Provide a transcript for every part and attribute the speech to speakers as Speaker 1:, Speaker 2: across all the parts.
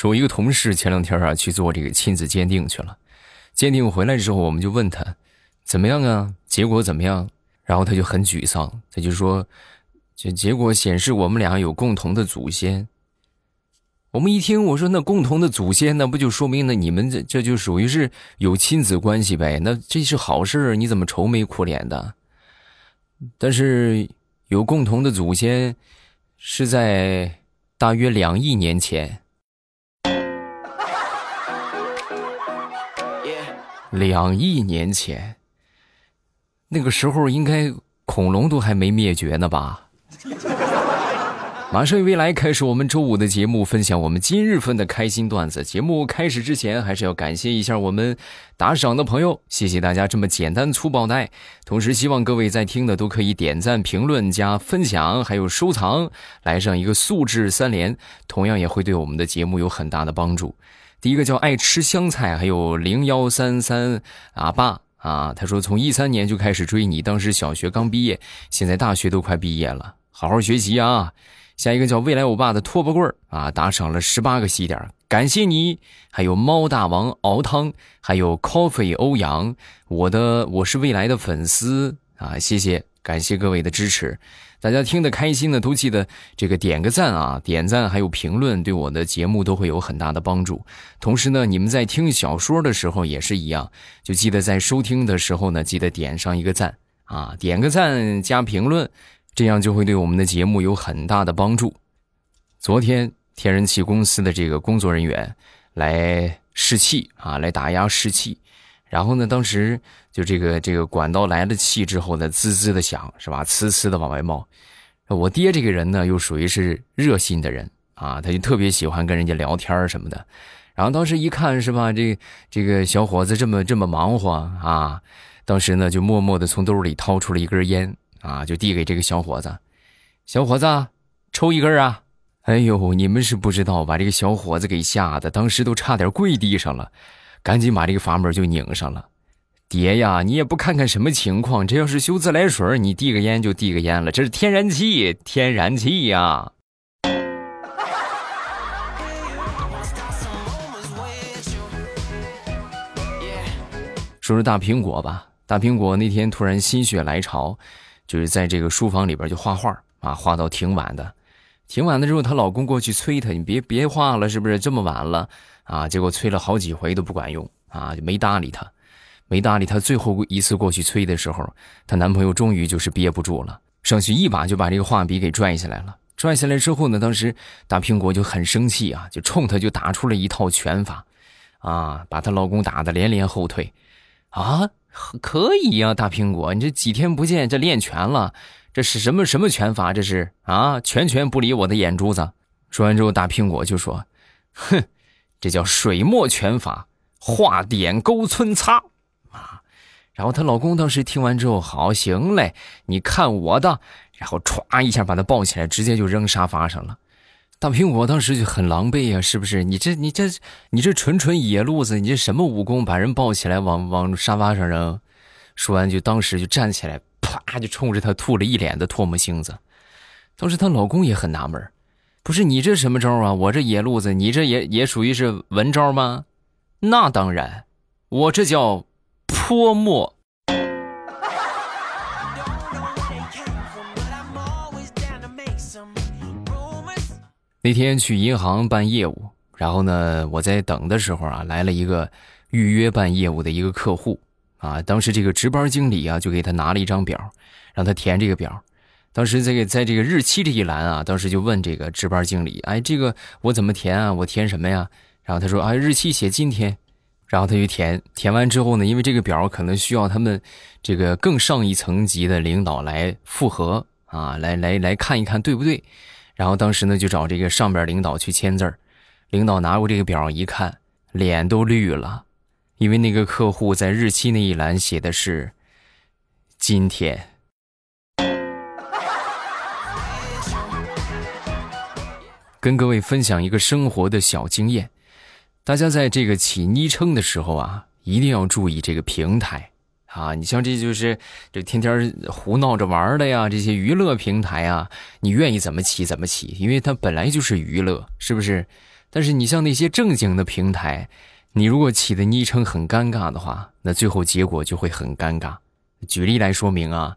Speaker 1: 说我一个同事前两天啊去做这个亲子鉴定去了，鉴定回来之后，我们就问他怎么样啊？结果怎么样？然后他就很沮丧，他就说，这结果显示我们俩有共同的祖先。我们一听，我说那共同的祖先，那不就说明那你们这这就属于是有亲子关系呗？那这是好事你怎么愁眉苦脸的？但是有共同的祖先，是在大约两亿年前。两亿年前，那个时候应该恐龙都还没灭绝呢吧？马上未来开始我们周五的节目，分享我们今日份的开心段子。节目开始之前，还是要感谢一下我们打赏的朋友，谢谢大家这么简单粗暴的。同时，希望各位在听的都可以点赞、评论、加分享，还有收藏，来上一个素质三连，同样也会对我们的节目有很大的帮助。第一个叫爱吃香菜，还有零幺三三阿爸啊，他说从一三年就开始追你，当时小学刚毕业，现在大学都快毕业了，好好学习啊。下一个叫未来欧巴的拖把棍儿啊，打赏了十八个喜点，感谢你。还有猫大王熬汤，还有 coffee 欧阳，我的我是未来的粉丝啊，谢谢，感谢各位的支持。大家听得开心的都记得这个点个赞啊，点赞还有评论对我的节目都会有很大的帮助。同时呢，你们在听小说的时候也是一样，就记得在收听的时候呢，记得点上一个赞啊，点个赞加评论。这样就会对我们的节目有很大的帮助。昨天天然气公司的这个工作人员来试气啊，来打压试气，然后呢，当时就这个这个管道来了气之后呢，滋滋的响，是吧？呲呲的往外冒。我爹这个人呢，又属于是热心的人啊，他就特别喜欢跟人家聊天什么的。然后当时一看，是吧？这这个小伙子这么这么忙活啊，当时呢，就默默的从兜里掏出了一根烟。啊，就递给这个小伙子，小伙子，抽一根啊！哎呦，你们是不知道，把这个小伙子给吓得，当时都差点跪地上了，赶紧把这个阀门就拧上了。爹呀，你也不看看什么情况，这要是修自来水，你递个烟就递个烟了，这是天然气，天然气呀！说说大苹果吧，大苹果那天突然心血来潮。就是在这个书房里边就画画啊，画到挺晚的，挺晚的之后，她老公过去催她，你别别画了，是不是这么晚了啊？结果催了好几回都不管用啊，就没搭理她，没搭理她。最后一次过去催的时候，她男朋友终于就是憋不住了，上去一把就把这个画笔给拽下来了。拽下来之后呢，当时大苹果就很生气啊，就冲他就打出了一套拳法，啊，把她老公打得连连后退，啊。可以呀，大苹果，你这几天不见，这练拳了，这是什么什么拳法？这是啊，拳拳不离我的眼珠子。说完之后，大苹果就说：“哼，这叫水墨拳法，画点勾皴擦。”然后她老公当时听完之后，好行嘞，你看我的，然后歘一下把她抱起来，直接就扔沙发上了。大苹果当时就很狼狈呀，是不是？你这、你这、你这纯纯野路子，你这什么武功？把人抱起来往往沙发上扔。说完就当时就站起来，啪就冲着他吐了一脸的唾沫星子。当时她老公也很纳闷不是你这什么招啊？我这野路子，你这也也属于是文招吗？那当然，我这叫泼墨。那天去银行办业务，然后呢，我在等的时候啊，来了一个预约办业务的一个客户啊。当时这个值班经理啊，就给他拿了一张表，让他填这个表。当时这个在这个日期这一栏啊，当时就问这个值班经理：“哎，这个我怎么填啊？我填什么呀？”然后他说：“啊，日期写今天。”然后他就填，填完之后呢，因为这个表可能需要他们这个更上一层级的领导来复核啊，来来来看一看对不对。然后当时呢，就找这个上边领导去签字儿。领导拿过这个表一看，脸都绿了，因为那个客户在日期那一栏写的是今天。跟各位分享一个生活的小经验，大家在这个起昵称的时候啊，一定要注意这个平台。啊，你像这就是这天天胡闹着玩的呀，这些娱乐平台啊，你愿意怎么起怎么起，因为它本来就是娱乐，是不是？但是你像那些正经的平台，你如果起的昵称很尴尬的话，那最后结果就会很尴尬。举例来说明啊，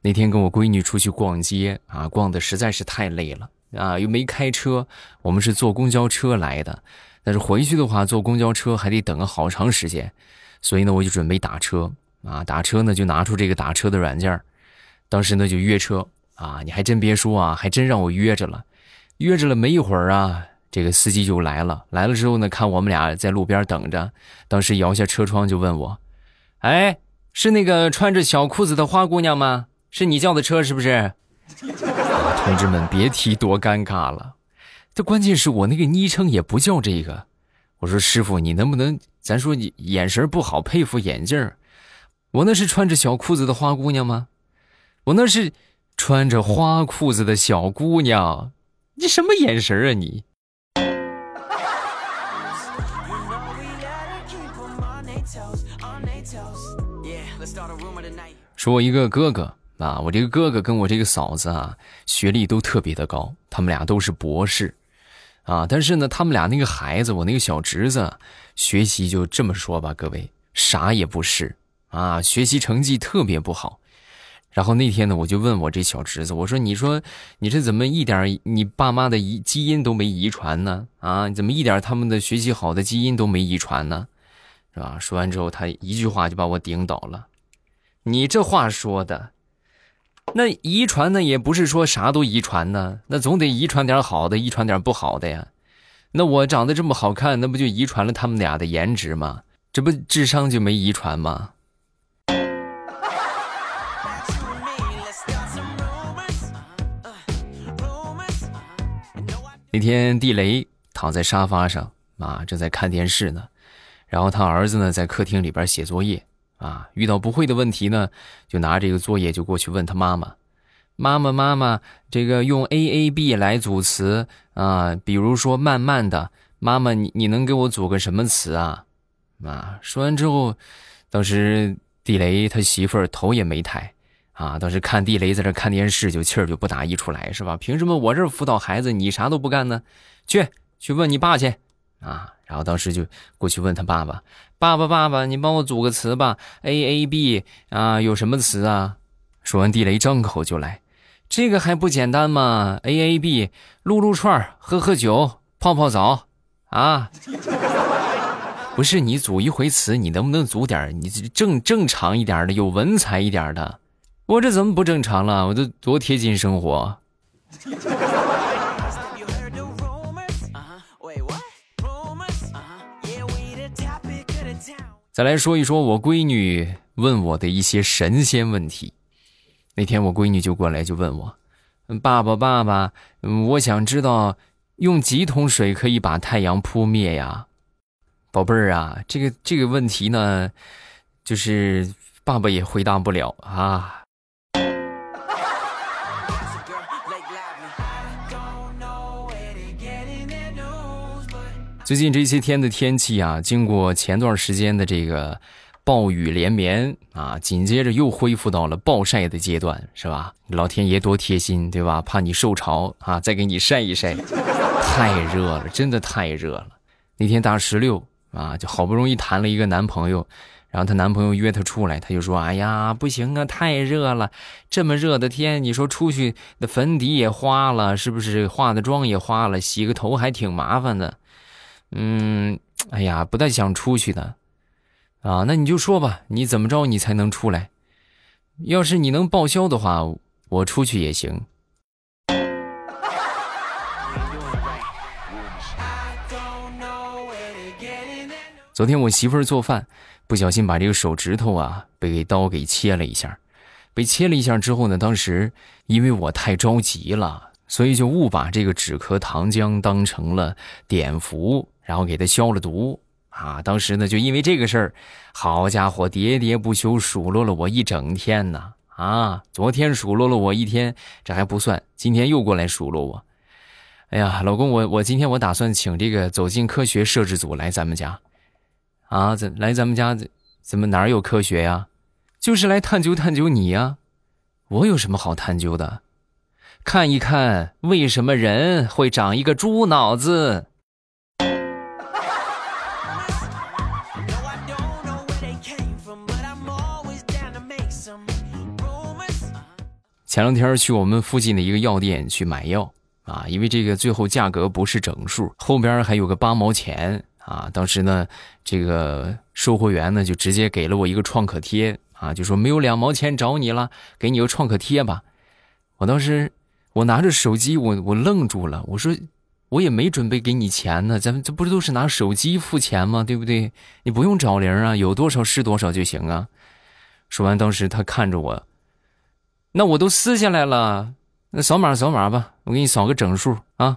Speaker 1: 那天跟我闺女出去逛街啊，逛的实在是太累了啊，又没开车，我们是坐公交车来的，但是回去的话坐公交车还得等个好长时间，所以呢我就准备打车啊，打车呢就拿出这个打车的软件当时呢就约车啊，你还真别说啊，还真让我约着了，约着了没一会儿啊，这个司机就来了，来了之后呢，看我们俩在路边等着，当时摇下车窗就问我，哎。是那个穿着小裤子的花姑娘吗？是你叫的车是不是？同志们，别提多尴尬了。这关键是我那个昵称也不叫这个。我说师傅，你能不能咱说你眼神不好，配副眼镜我那是穿着小裤子的花姑娘吗？我那是穿着花裤子的小姑娘。你什么眼神啊你？说，我一个哥哥啊，我这个哥哥跟我这个嫂子啊，学历都特别的高，他们俩都是博士，啊，但是呢，他们俩那个孩子，我那个小侄子，学习就这么说吧，各位啥也不是啊，学习成绩特别不好。然后那天呢，我就问我这小侄子，我说：“你说你这怎么一点你爸妈的遗基因都没遗传呢？啊，你怎么一点他们的学习好的基因都没遗传呢？是吧？”说完之后，他一句话就把我顶倒了。你这话说的，那遗传呢也不是说啥都遗传呢，那总得遗传点好的，遗传点不好的呀。那我长得这么好看，那不就遗传了他们俩的颜值吗？这不智商就没遗传吗？那天地雷躺在沙发上啊，正在看电视呢，然后他儿子呢在客厅里边写作业。啊，遇到不会的问题呢，就拿这个作业就过去问他妈妈：“妈妈，妈妈，这个用 A A B 来组词啊，比如说慢慢的，妈妈，你你能给我组个什么词啊？”啊，说完之后，当时地雷他媳妇儿头也没抬，啊，当时看地雷在这看电视，就气儿就不打一处来，是吧？凭什么我这辅导孩子，你啥都不干呢？去，去问你爸去，啊。然后当时就过去问他爸爸：“爸爸，爸爸，你帮我组个词吧，A A B 啊，有什么词啊？”说完，地雷张口就来：“这个还不简单吗？A A B，撸撸串喝喝酒，泡泡澡，啊，不是你组一回词，你能不能组点你正正常一点的，有文采一点的？我这怎么不正常了？我这多贴近生活。”再来说一说我闺女问我的一些神仙问题。那天我闺女就过来就问我：“爸爸，爸爸，我想知道用几桶水可以把太阳扑灭呀？”宝贝儿啊，这个这个问题呢，就是爸爸也回答不了啊。最近这些天的天气啊，经过前段时间的这个暴雨连绵啊，紧接着又恢复到了暴晒的阶段，是吧？老天爷多贴心，对吧？怕你受潮啊，再给你晒一晒。太热了，真的太热了。那天大石榴啊，就好不容易谈了一个男朋友，然后她男朋友约她出来，她就说：“哎呀，不行啊，太热了，这么热的天，你说出去那粉底也花了，是不是？化的妆也花了，洗个头还挺麻烦的。”嗯，哎呀，不太想出去的，啊，那你就说吧，你怎么着你才能出来？要是你能报销的话，我出去也行。昨天我媳妇儿做饭，不小心把这个手指头啊被刀给切了一下，被切了一下之后呢，当时因为我太着急了，所以就误把这个止咳糖浆当成了碘伏。然后给他消了毒啊！当时呢，就因为这个事儿，好家伙，喋喋不休数落了我一整天呢！啊，昨天数落了我一天，这还不算，今天又过来数落我。哎呀，老公，我我今天我打算请这个走进科学摄制组来咱们家，啊，怎来咱们家怎怎么哪有科学呀？就是来探究探究你呀！我有什么好探究的？看一看为什么人会长一个猪脑子。前两天去我们附近的一个药店去买药啊，因为这个最后价格不是整数，后边还有个八毛钱啊。当时呢，这个售货员呢就直接给了我一个创可贴啊，就说没有两毛钱找你了，给你个创可贴吧。我当时我拿着手机，我我愣住了，我说我也没准备给你钱呢，咱们这不是都是拿手机付钱吗？对不对？你不用找零啊，有多少是多少就行啊。说完，当时他看着我。那我都撕下来了，那扫码扫码吧，我给你扫个整数啊！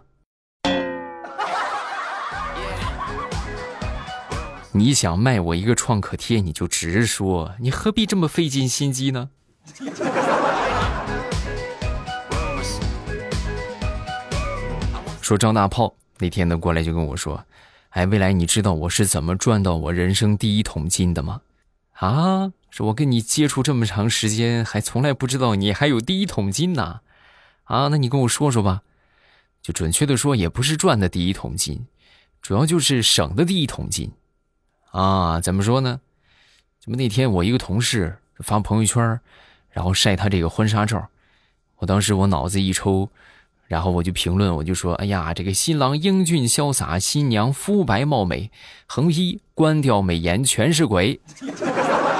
Speaker 1: 你想卖我一个创可贴，你就直说，你何必这么费尽心机呢？说张大炮那天呢过来就跟我说：“哎，未来你知道我是怎么赚到我人生第一桶金的吗？”啊！说我跟你接触这么长时间，还从来不知道你还有第一桶金呢，啊，那你跟我说说吧。就准确的说，也不是赚的第一桶金，主要就是省的第一桶金。啊，怎么说呢？怎么那天我一个同事发朋友圈，然后晒他这个婚纱照，我当时我脑子一抽，然后我就评论，我就说：哎呀，这个新郎英俊潇洒，新娘肤白貌美，横批：关掉美颜全是鬼。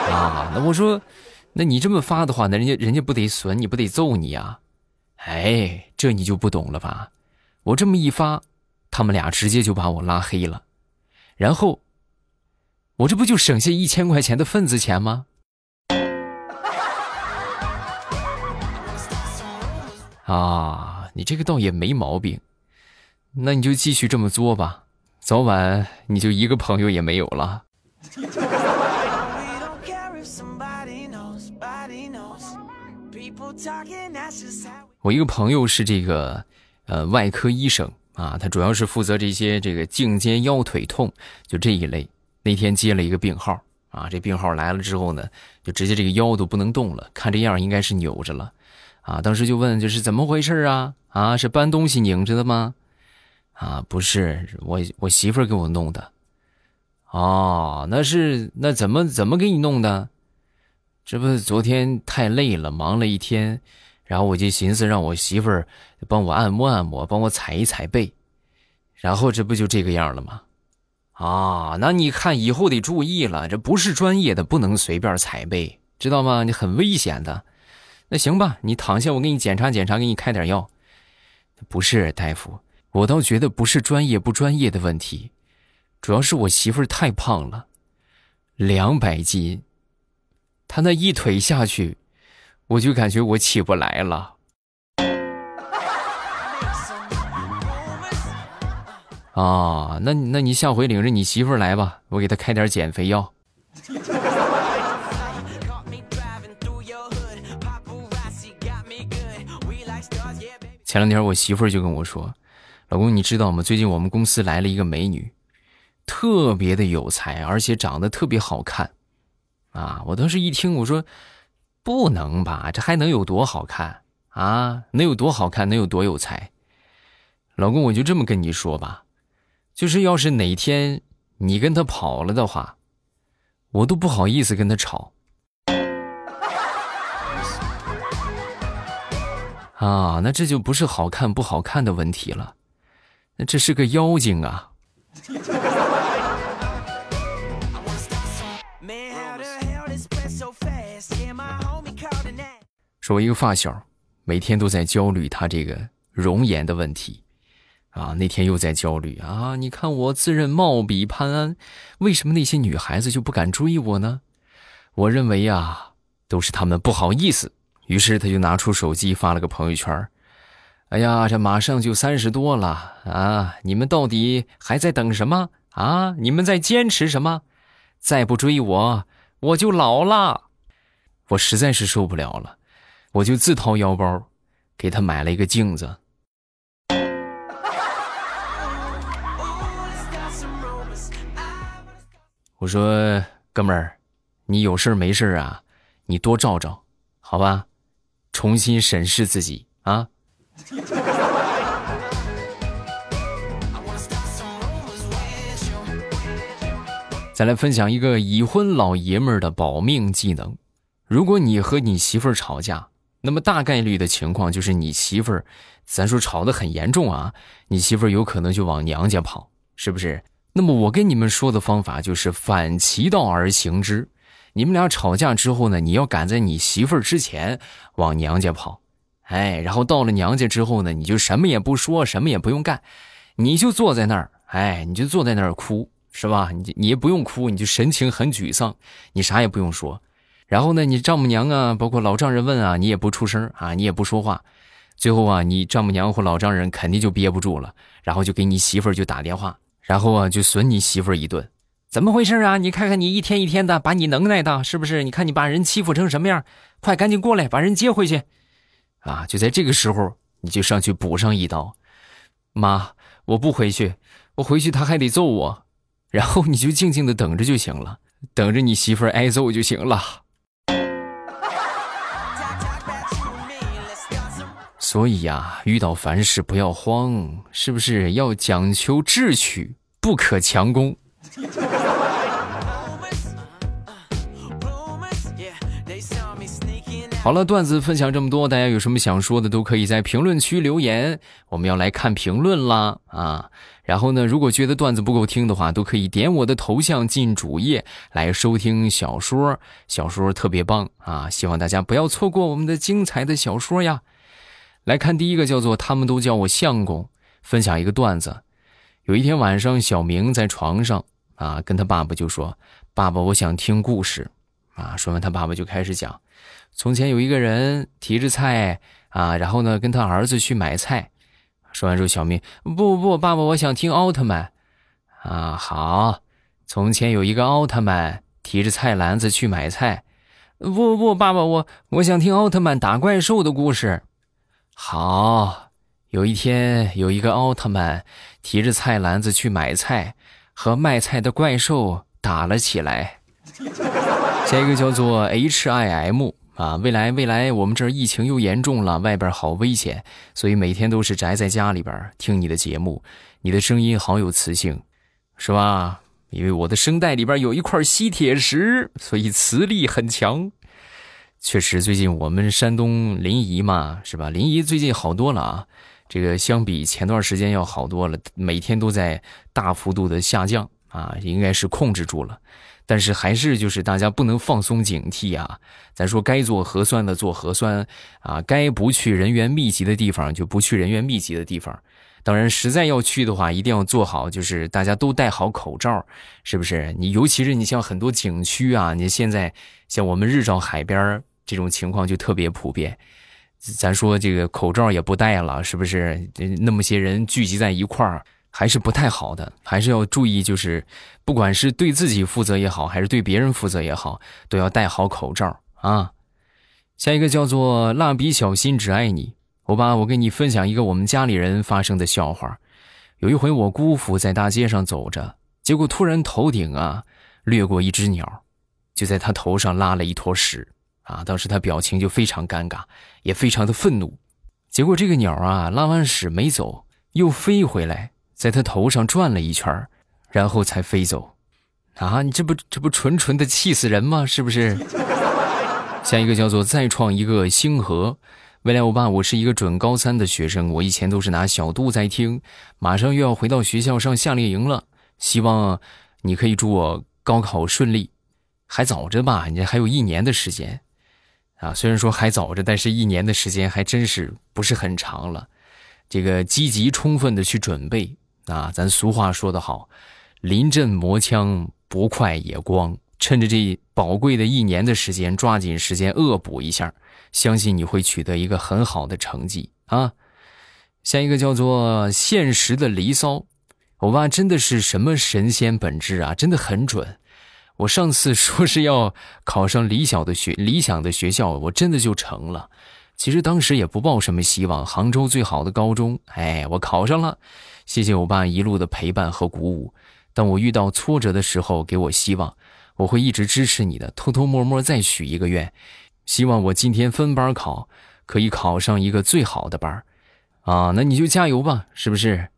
Speaker 1: 啊，那我说，那你这么发的话，那人家人家不得损你，不得揍你呀？哎，这你就不懂了吧？我这么一发，他们俩直接就把我拉黑了，然后，我这不就省下一千块钱的份子钱吗？啊，你这个倒也没毛病，那你就继续这么作吧，早晚你就一个朋友也没有了。我一个朋友是这个，呃，外科医生啊，他主要是负责这些这个颈肩腰腿痛，就这一类。那天接了一个病号啊，这病号来了之后呢，就直接这个腰都不能动了，看这样应该是扭着了，啊，当时就问就是怎么回事啊？啊，是搬东西拧着的吗？啊，不是，我我媳妇儿给我弄的。哦，那是那怎么怎么给你弄的？这不昨天太累了，忙了一天，然后我就寻思让我媳妇儿帮我按摩按摩，帮我踩一踩背，然后这不就这个样了吗？啊，那你看以后得注意了，这不是专业的，不能随便踩背，知道吗？你很危险的。那行吧，你躺下，我给你检查检查，给你开点药。不是大夫，我倒觉得不是专业不专业的问题，主要是我媳妇儿太胖了，两百斤。他那一腿下去，我就感觉我起不来了。啊，那那你下回领着你媳妇儿来吧，我给她开点减肥药。前两天我媳妇就跟我说：“老公，你知道吗？最近我们公司来了一个美女，特别的有才，而且长得特别好看。”啊！我当时一听，我说：“不能吧？这还能有多好看啊？能有多好看？能有多有才？”老公，我就这么跟你说吧，就是要是哪天你跟他跑了的话，我都不好意思跟他吵。啊，那这就不是好看不好看的问题了，那这是个妖精啊！说，我一个发小，每天都在焦虑他这个容颜的问题，啊，那天又在焦虑啊！你看我自认貌比潘安，为什么那些女孩子就不敢追我呢？我认为啊，都是他们不好意思。于是他就拿出手机发了个朋友圈哎呀，这马上就三十多了啊！你们到底还在等什么啊？你们在坚持什么？再不追我，我就老了。我实在是受不了了。我就自掏腰包，给他买了一个镜子。我说：“哥们儿，你有事没事啊？你多照照，好吧？重新审视自己啊！”再来分享一个已婚老爷们儿的保命技能：如果你和你媳妇儿吵架。那么大概率的情况就是你媳妇儿，咱说吵得很严重啊，你媳妇儿有可能就往娘家跑，是不是？那么我跟你们说的方法就是反其道而行之，你们俩吵架之后呢，你要赶在你媳妇儿之前往娘家跑，哎，然后到了娘家之后呢，你就什么也不说，什么也不用干，你就坐在那儿，哎，你就坐在那儿哭，是吧？你你也不用哭，你就神情很沮丧，你啥也不用说。然后呢，你丈母娘啊，包括老丈人问啊，你也不出声啊，你也不说话。最后啊，你丈母娘或老丈人肯定就憋不住了，然后就给你媳妇儿就打电话，然后啊就损你媳妇儿一顿。怎么回事啊？你看看你一天一天的，把你能耐的，是不是？你看你把人欺负成什么样？快赶紧过来把人接回去！啊，就在这个时候，你就上去补上一刀。妈，我不回去，我回去他还得揍我。然后你就静静的等着就行了，等着你媳妇挨揍就行了。所以呀，遇到凡事不要慌，是不是要讲求智取，不可强攻？好了，段子分享这么多，大家有什么想说的，都可以在评论区留言。我们要来看评论啦啊！然后呢，如果觉得段子不够听的话，都可以点我的头像进主页来收听小说，小说特别棒啊！希望大家不要错过我们的精彩的小说呀。来看第一个，叫做他们都叫我相公，分享一个段子。有一天晚上，小明在床上啊，跟他爸爸就说：“爸爸，我想听故事。”啊，说完他爸爸就开始讲：从前有一个人提着菜啊，然后呢跟他儿子去买菜。说完之后，小明不不不，爸爸，我想听奥特曼。啊，好。从前有一个奥特曼提着菜篮子去买菜。不不不，爸爸，我我想听奥特曼打怪兽的故事。好，有一天有一个奥特曼提着菜篮子去买菜，和卖菜的怪兽打了起来。下一个叫做 H I M 啊，未来未来，我们这儿疫情又严重了，外边好危险，所以每天都是宅在家里边听你的节目。你的声音好有磁性，是吧？因为我的声带里边有一块吸铁石，所以磁力很强。确实，最近我们山东临沂嘛，是吧？临沂最近好多了啊，这个相比前段时间要好多了，每天都在大幅度的下降啊，应该是控制住了。但是还是就是大家不能放松警惕啊！咱说该做核酸的做核酸啊，该不去人员密集的地方就不去人员密集的地方。当然，实在要去的话，一定要做好，就是大家都戴好口罩，是不是？你尤其是你像很多景区啊，你现在像我们日照海边这种情况就特别普遍，咱说这个口罩也不戴了，是不是？那么些人聚集在一块儿，还是不太好的，还是要注意，就是不管是对自己负责也好，还是对别人负责也好，都要戴好口罩啊。下一个叫做蜡笔小新只爱你，我爸，我给你分享一个我们家里人发生的笑话。有一回我姑父在大街上走着，结果突然头顶啊掠过一只鸟，就在他头上拉了一坨屎。啊！当时他表情就非常尴尬，也非常的愤怒。结果这个鸟啊，拉完屎没走，又飞回来，在他头上转了一圈，然后才飞走。啊！你这不这不纯纯的气死人吗？是不是？下一个叫做再创一个星河。未来欧巴，我是一个准高三的学生，我以前都是拿小度在听，马上又要回到学校上夏令营了，希望你可以祝我高考顺利。还早着吧，你还有一年的时间。啊，虽然说还早着，但是一年的时间还真是不是很长了。这个积极充分的去准备啊，咱俗话说得好，“临阵磨枪，不快也光”。趁着这宝贵的一年的时间，抓紧时间恶补一下，相信你会取得一个很好的成绩啊。下一个叫做“现实的离骚”，我爸真的是什么神仙本质啊，真的很准。我上次说是要考上理想的学理想的学校，我真的就成了。其实当时也不抱什么希望，杭州最好的高中，哎，我考上了。谢谢我爸一路的陪伴和鼓舞。当我遇到挫折的时候，给我希望，我会一直支持你的。偷偷摸摸再许一个愿，希望我今天分班考可以考上一个最好的班啊，那你就加油吧，是不是？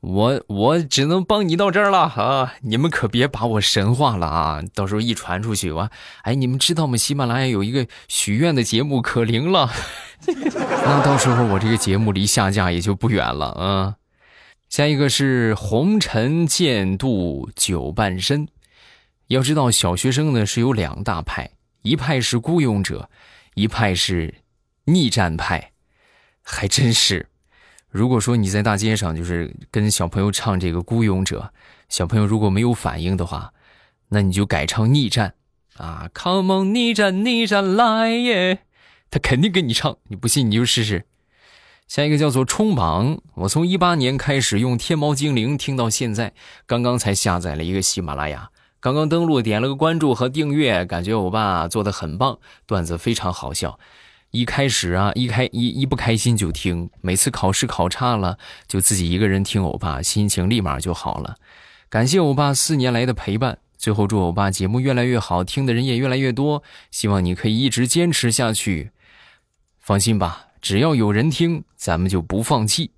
Speaker 1: 我我只能帮你到这儿了啊！你们可别把我神化了啊！到时候一传出去，我哎，你们知道吗？喜马拉雅有一个许愿的节目可灵了，那到时候我这个节目离下架也就不远了啊！下一个是红尘渐渡久半生。要知道，小学生呢是有两大派，一派是孤勇者，一派是逆战派，还真是。如果说你在大街上就是跟小朋友唱这个《孤勇者》，小朋友如果没有反应的话，那你就改唱逆战啊，Come on，逆战逆战来耶！他肯定跟你唱，你不信你就试试。下一个叫做冲榜，我从一八年开始用天猫精灵听到现在，刚刚才下载了一个喜马拉雅，刚刚登录点了个关注和订阅，感觉欧巴做的很棒，段子非常好笑。一开始啊，一开一一不开心就听，每次考试考差了，就自己一个人听欧巴，心情立马就好了。感谢欧巴四年来的陪伴，最后祝欧巴节目越来越好，听的人也越来越多。希望你可以一直坚持下去。放心吧，只要有人听，咱们就不放弃。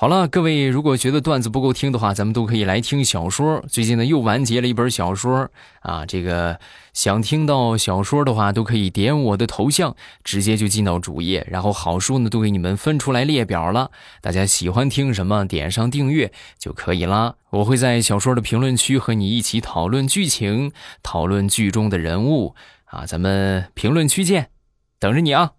Speaker 1: 好了，各位，如果觉得段子不够听的话，咱们都可以来听小说。最近呢，又完结了一本小说啊。这个想听到小说的话，都可以点我的头像，直接就进到主页，然后好书呢都给你们分出来列表了。大家喜欢听什么，点上订阅就可以啦。我会在小说的评论区和你一起讨论剧情，讨论剧中的人物啊。咱们评论区见，等着你啊。